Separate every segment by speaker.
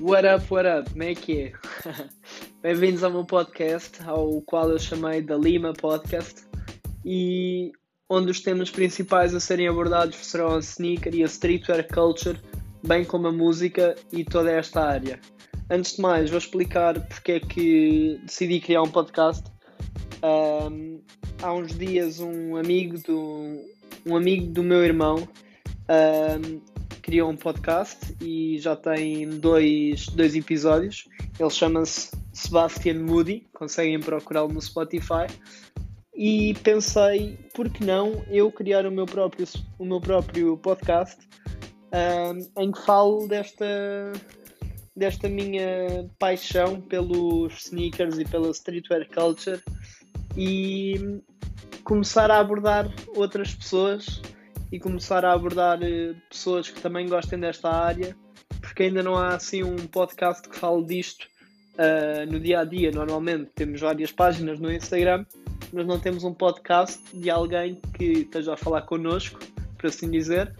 Speaker 1: What up, what up? Como é que é? Bem-vindos ao meu podcast, ao qual eu chamei da Lima Podcast, e onde os temas principais a serem abordados serão a sneaker e a streetwear culture, bem como a música e toda esta área. Antes de mais, vou explicar porque é que decidi criar um podcast. Um, há uns dias, um amigo do, um amigo do meu irmão um, criou um podcast e já tem dois, dois episódios. Ele chama-se Sebastian Moody, conseguem procurá-lo no Spotify. E pensei, por que não eu criar o meu próprio, o meu próprio podcast um, em que falo desta, desta minha paixão pelos sneakers e pela streetwear culture e começar a abordar outras pessoas e começar a abordar eh, pessoas que também gostem desta área, porque ainda não há assim um podcast que fale disto uh, no dia a dia. Normalmente temos várias páginas no Instagram, mas não temos um podcast de alguém que esteja a falar connosco, por assim dizer,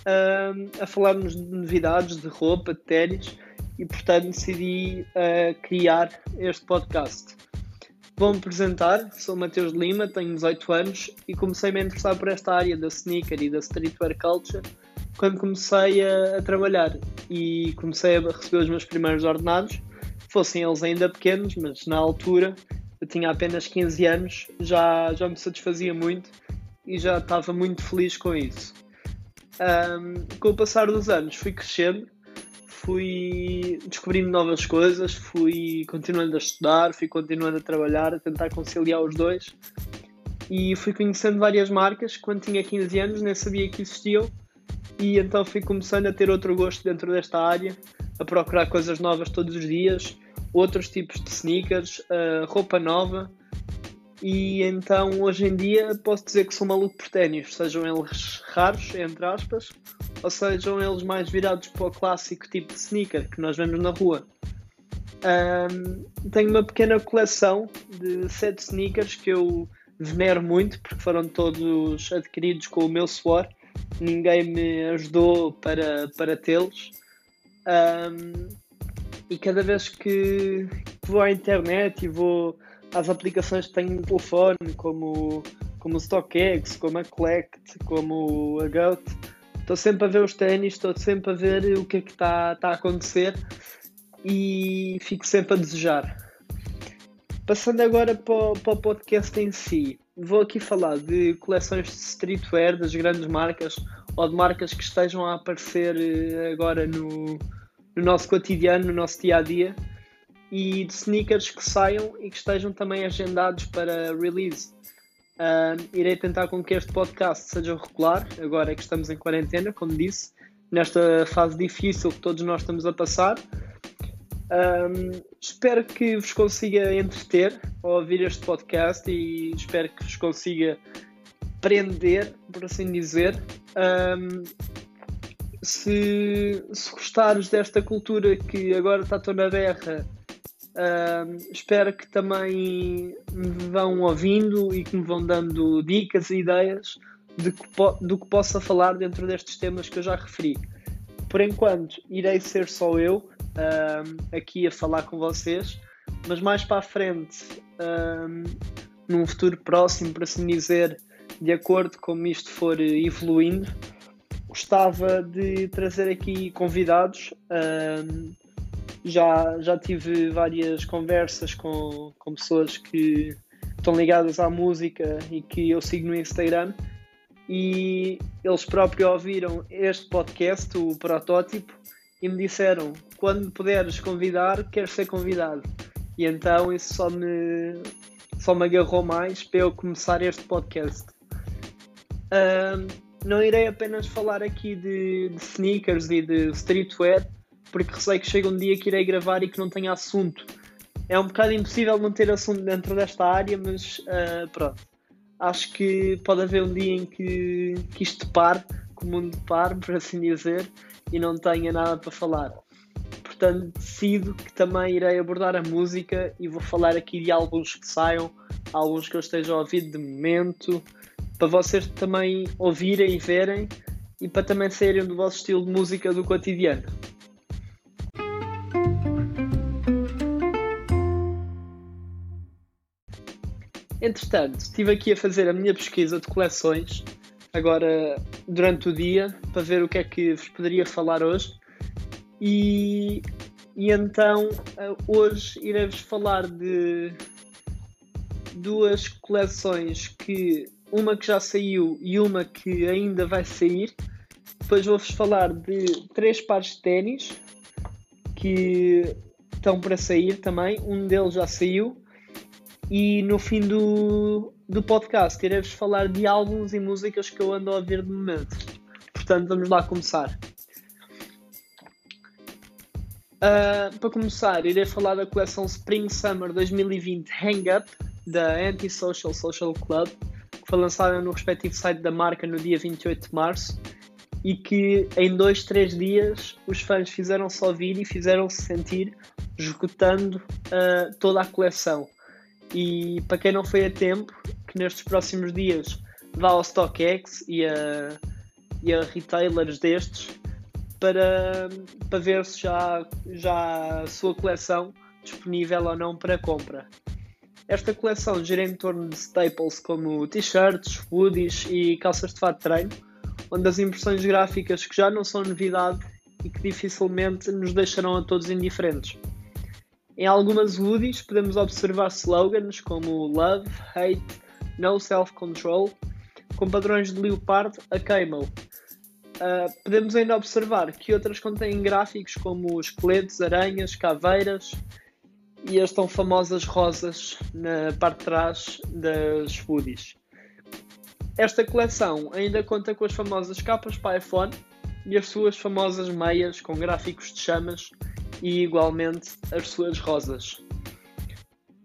Speaker 1: uh, a falarmos de novidades, de roupa, de ténis, e portanto decidi uh, criar este podcast. Vou-me apresentar, sou Mateus Lima, tenho 18 anos e comecei-me a interessar por esta área da sneaker e da streetwear culture quando comecei a, a, trabalhar e comecei a receber os meus primeiros ordenados, fossem eles ainda pequenos, mas na altura eu tinha apenas 15 anos, já, já me satisfazia muito e já estava muito feliz com isso. Um, com o passar dos anos fui crescendo fui descobrindo novas coisas, fui continuando a estudar, fui continuando a trabalhar, a tentar conciliar os dois e fui conhecendo várias marcas. Quando tinha 15 anos, nem sabia que existiam, e então fui começando a ter outro gosto dentro desta área, a procurar coisas novas todos os dias, outros tipos de sneakers, uh, roupa nova. E então hoje em dia posso dizer que sou maluco por ténis, sejam eles raros, entre aspas, ou sejam eles mais virados para o clássico tipo de sneaker que nós vemos na rua. Um, tenho uma pequena coleção de sete sneakers que eu venero muito porque foram todos adquiridos com o meu suor. Ninguém me ajudou para, para tê-los. Um, e cada vez que vou à internet e vou às aplicações que tenho no telefone, como, como o StockX, como a Collect, como a Goat, estou sempre a ver os ténis, estou sempre a ver o que é que está tá a acontecer e fico sempre a desejar. Passando agora para para o podcast em si, vou aqui falar de coleções de streetwear das grandes marcas ou de marcas que estejam a aparecer eh, agora no, no nosso cotidiano, no nosso dia a dia e de sneakers que saiam e que estejam também agendados para release. Uh, irei tentar com que este podcast seja regular, agora que estamos em quarentena, como disse, nesta fase difícil que todos nós estamos a passar. Um, espero que vos consiga entreter ao ouvir este podcast e espero que vos consiga prender, por assim dizer. Um, se, se gostares desta cultura que agora está toda na berra Uh, espero que também me vão ouvindo e que me vão dando dicas e ideias de que do que possa falar dentro destes temas que eu já referi. Por enquanto, irei ser só eu uh, aqui a falar com vocês, mas mais para a frente, uh, num futuro próximo, por assim dizer, de acordo com como isto for evoluindo, gostava de trazer aqui convidados já, já tive várias conversas com, com pessoas que estão ligadas à música e que eu sigo no Instagram e eles próprios ouviram este podcast, o protótipo, e me disseram: quando puderes convidar, quero ser convidado. E então isso só me, só me agarrou mais para eu começar este podcast. Um, não irei apenas falar aqui de, de sneakers e de streetwear, porque receio que chegue um dia que irei gravar e que não tenha assunto. É um bocado impossível não ter assunto dentro desta área, mas uh, pronto. Acho que pode haver um dia em que, que isto pare, que o mundo pare, por assim dizer, e não tenha nada para falar. Portanto, decido que também irei abordar a música e vou falar aqui de alguns que saiam, alguns que eu esteja a ouvir de momento, para vocês também ouvirem e verem e para também saírem do vosso estilo de música do cotidiano. Entretanto, estive aqui a fazer a minha pesquisa de coleções agora durante o dia para ver o que é que vos poderia falar hoje. E, e então eh, hoje irei-vos falar de duas coleções que uma que já saiu e uma que ainda vai sair. Depois vou-vos falar de três pares de ténis que estão para sair também. Um deles já saiu. E no fim do, do podcast irei-vos falar de álbuns e músicas que eu ando a ouvir de momento. Portanto, vamos lá começar. Uh, para começar, irei falar da coleção Spring Summer 2020 Hang Up da Antisocial Social Club, que foi lançada no respectivo site da marca no dia 28 de março e que em dois, três dias os fãs fizeram-se ouvir e fizeram-se sentir esgotando uh, toda a coleção. E para quem não foi a tempo, que nestes próximos dias vá ao StockX e a, e a retailers destes para, para ver se já, já a sua coleção disponível ou não para compra. Esta coleção gira em torno de staples como t-shirts, hoodies e calças de fato de treino, onde as impressões gráficas que já não são novidade e que dificilmente nos deixarão a todos indiferentes. Em algumas hoodies podemos observar slogans como Love, Hate, No Self-Control, com padrões de leopardo a camel. Uh, podemos ainda observar que outras contêm gráficos como esqueletos, aranhas, caveiras e as tão famosas rosas na parte de trás das hoodies. Esta coleção ainda conta com as famosas capas para iPhone e as suas famosas meias com gráficos de chamas e igualmente as suas rosas.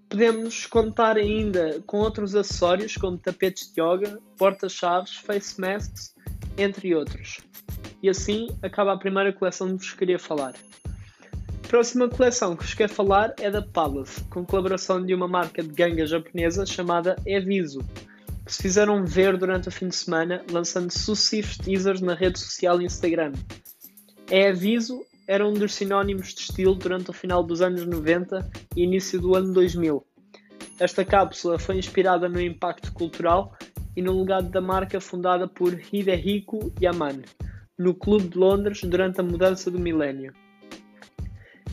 Speaker 1: Podemos contar ainda com outros acessórios como tapetes de yoga, porta-chaves, face masks, entre outros. E assim acaba a primeira coleção que vos queria falar. A próxima coleção que vos quero falar é da Palace, com colaboração de uma marca de ganga japonesa chamada Eviso, que se fizeram ver durante o fim de semana lançando sucessivos teasers na rede social Instagram. Eviso era um dos sinónimos de estilo durante o final dos anos 90 e início do ano 2000. Esta cápsula foi inspirada no impacto cultural e no legado da marca fundada por Hidehiko Yamane, no Clube de Londres durante a mudança do milénio.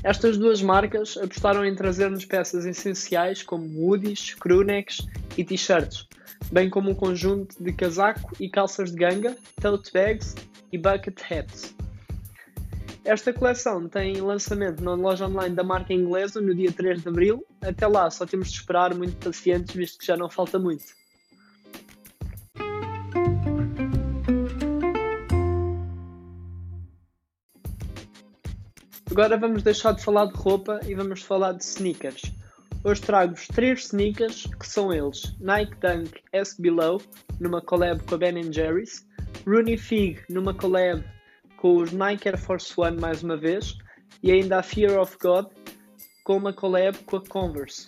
Speaker 1: Estas duas marcas apostaram em trazer-nos peças essenciais como hoodies, crewnecks e t-shirts, bem como um conjunto de casaco e calças de ganga, tote bags e bucket hats. Esta coleção tem lançamento na loja online da marca inglesa no dia 3 de abril. Até lá só temos de esperar muito pacientes, visto que já não falta muito. Agora vamos deixar de falar de roupa e vamos falar de sneakers. Hoje trago-vos três sneakers que são eles: Nike Dunk S Below, numa collab com a Ben Jerry's, Rooney Fig, numa collab com os Nike Air Force One mais uma vez e ainda a Fear of God com uma collab com a Converse.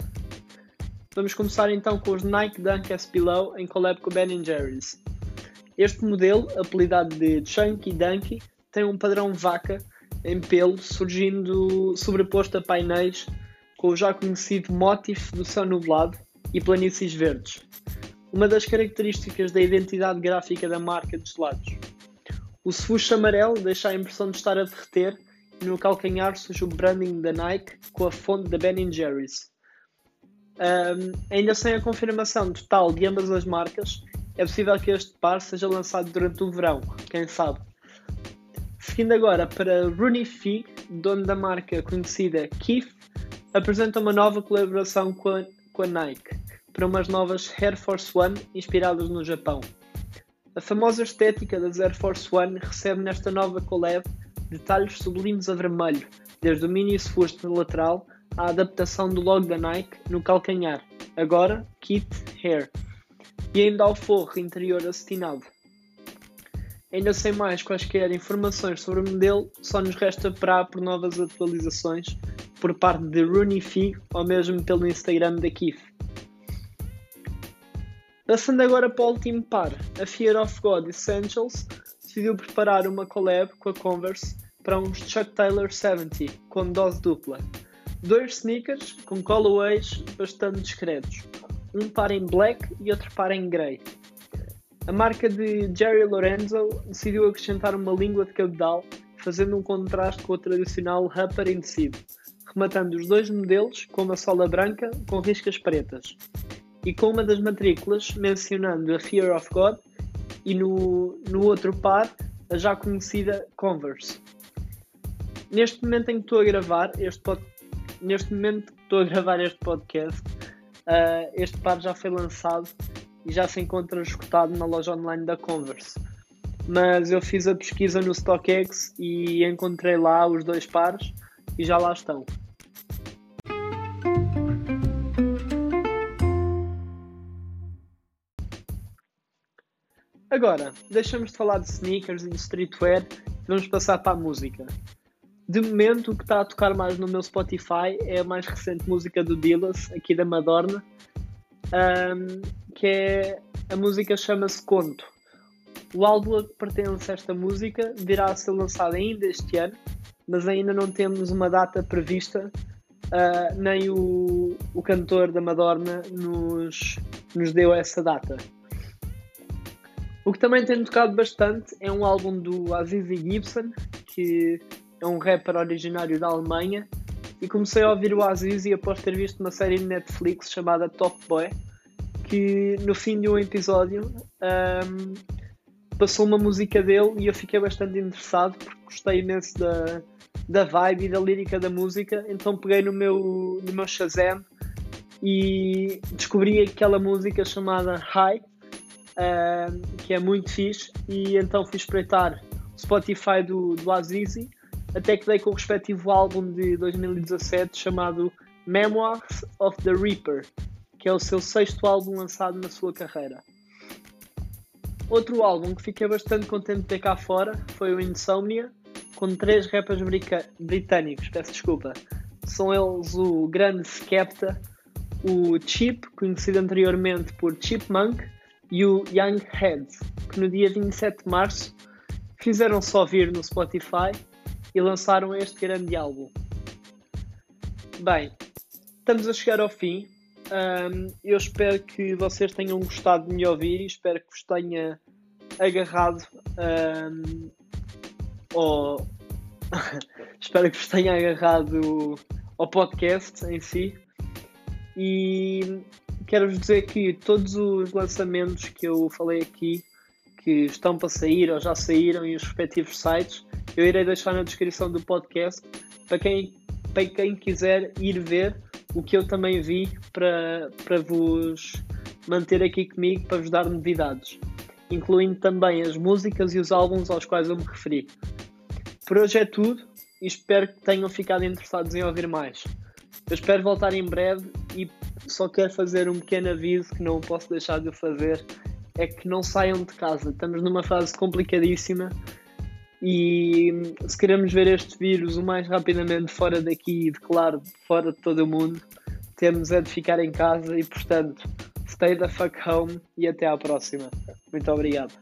Speaker 1: Vamos começar então com os Nike Dunk S Below em collab com Ben Jerry's. Este modelo, apelidado de Chunky Dunky, tem um padrão vaca em pelo surgindo sobreposto a painéis com o já conhecido motif do céu nublado e planícies verdes, uma das características da identidade gráfica da marca dos lados. O swoosh amarelo deixa a impressão de estar a derreter e no calcanhar surge o branding da Nike com a fonte da Ben Jerry's. Um, ainda sem a confirmação total de ambas as marcas, é possível que este par seja lançado durante o verão, quem sabe. Seguindo agora para Rooney Fig, dono da marca conhecida Keith, apresenta uma nova colaboração com a, com a Nike para umas novas Air Force One inspiradas no Japão. A famosa estética das Air Force One recebe nesta nova collab detalhes sublimes a vermelho, desde o mini esforço lateral à adaptação do logo da Nike no calcanhar, agora Kit Hair, e ainda ao forro interior acetinado. Ainda sem mais quaisquer informações sobre o modelo, só nos resta esperar por novas atualizações por parte de Rooney Fig ou mesmo pelo Instagram da Kif. Passando agora para o último par, a Fear of God Essentials decidiu preparar uma collab com a Converse para uns Chuck Taylor 70 com dose dupla. Dois sneakers com colorways bastante discretos. um par em black e outro par em grey. A marca de Jerry Lorenzo decidiu acrescentar uma língua de cabedal, fazendo um contraste com o tradicional Upper Indecido, rematando os dois modelos com uma sola branca com riscas pretas, e com uma das matrículas mencionando a Fear of God e no, no outro par a já conhecida Converse. Neste momento em que estou a gravar este pod... neste momento que estou a gravar este podcast, uh, este par já foi lançado e já se encontra escutado na loja online da Converse. Mas eu fiz a pesquisa no StockX e encontrei lá os dois pares e já lá estão. Agora, deixamos de falar de sneakers e de streetwear vamos passar para a música. De momento, o que está a tocar mais no meu Spotify é a mais recente música do Dillas, aqui da Madonna, um, que é a música chama-se Conto. O álbum a que pertence a esta música virá a ser lançado ainda este ano, mas ainda não temos uma data prevista, uh, nem o, o cantor da Madonna nos, nos deu essa data. O que também tem tocado bastante é um álbum do Azizi Gibson, que é um rapper originário da Alemanha, e comecei a ouvir o Azizi após ter visto uma série de Netflix chamada Top Boy, que no fim de um episódio um, passou uma música dele e eu fiquei bastante interessado porque gostei imenso da, da vibe e da lírica da música, então peguei no meu, no meu Shazam e descobri aquela música chamada High uh, que é muito fixe, e então fui espreitar o Spotify do, do Azizi, até que dei com o respectivo álbum de 2017 chamado Memoirs of the Reaper, que é o seu sexto álbum lançado na sua carreira. Outro álbum que fiquei bastante contente de ter cá fora foi o Insomnia, com três rappers britânicos, peço desculpa. São eles o grande Skepta, o Chip, conhecido anteriormente por Chipmunk, e o Young Heads, que no dia 27 de março fizeram só vir no Spotify e lançaram este grande álbum. Bem, estamos a chegar ao fim. Um, eu espero que vocês tenham gostado de me ouvir e espero que vos tenha agarrado um, ou espero que vos tenha agarrado ao podcast em si. E quero-vos dizer que todos os lançamentos que eu falei aqui, que estão para sair ou já saíram em os respectivos sites, eu irei deixar na descrição do podcast para quem, para quem quiser ir ver o que eu também vi para, para vos manter aqui comigo, para vos dar novidades, incluindo também as músicas e os álbuns aos quais eu me referi. Por hoje é tudo e espero que tenham ficado interessados em ouvir mais. Eu espero voltar em breve e só quero fazer um pequeno aviso que não posso deixar de fazer. É que não saiam de casa. Estamos numa fase complicadíssima e se queremos ver este vírus o mais rapidamente fora daqui e, claro, fora de todo o mundo, temos é de ficar em casa e, portanto, stay the fuck home e até à próxima. Muito obrigado.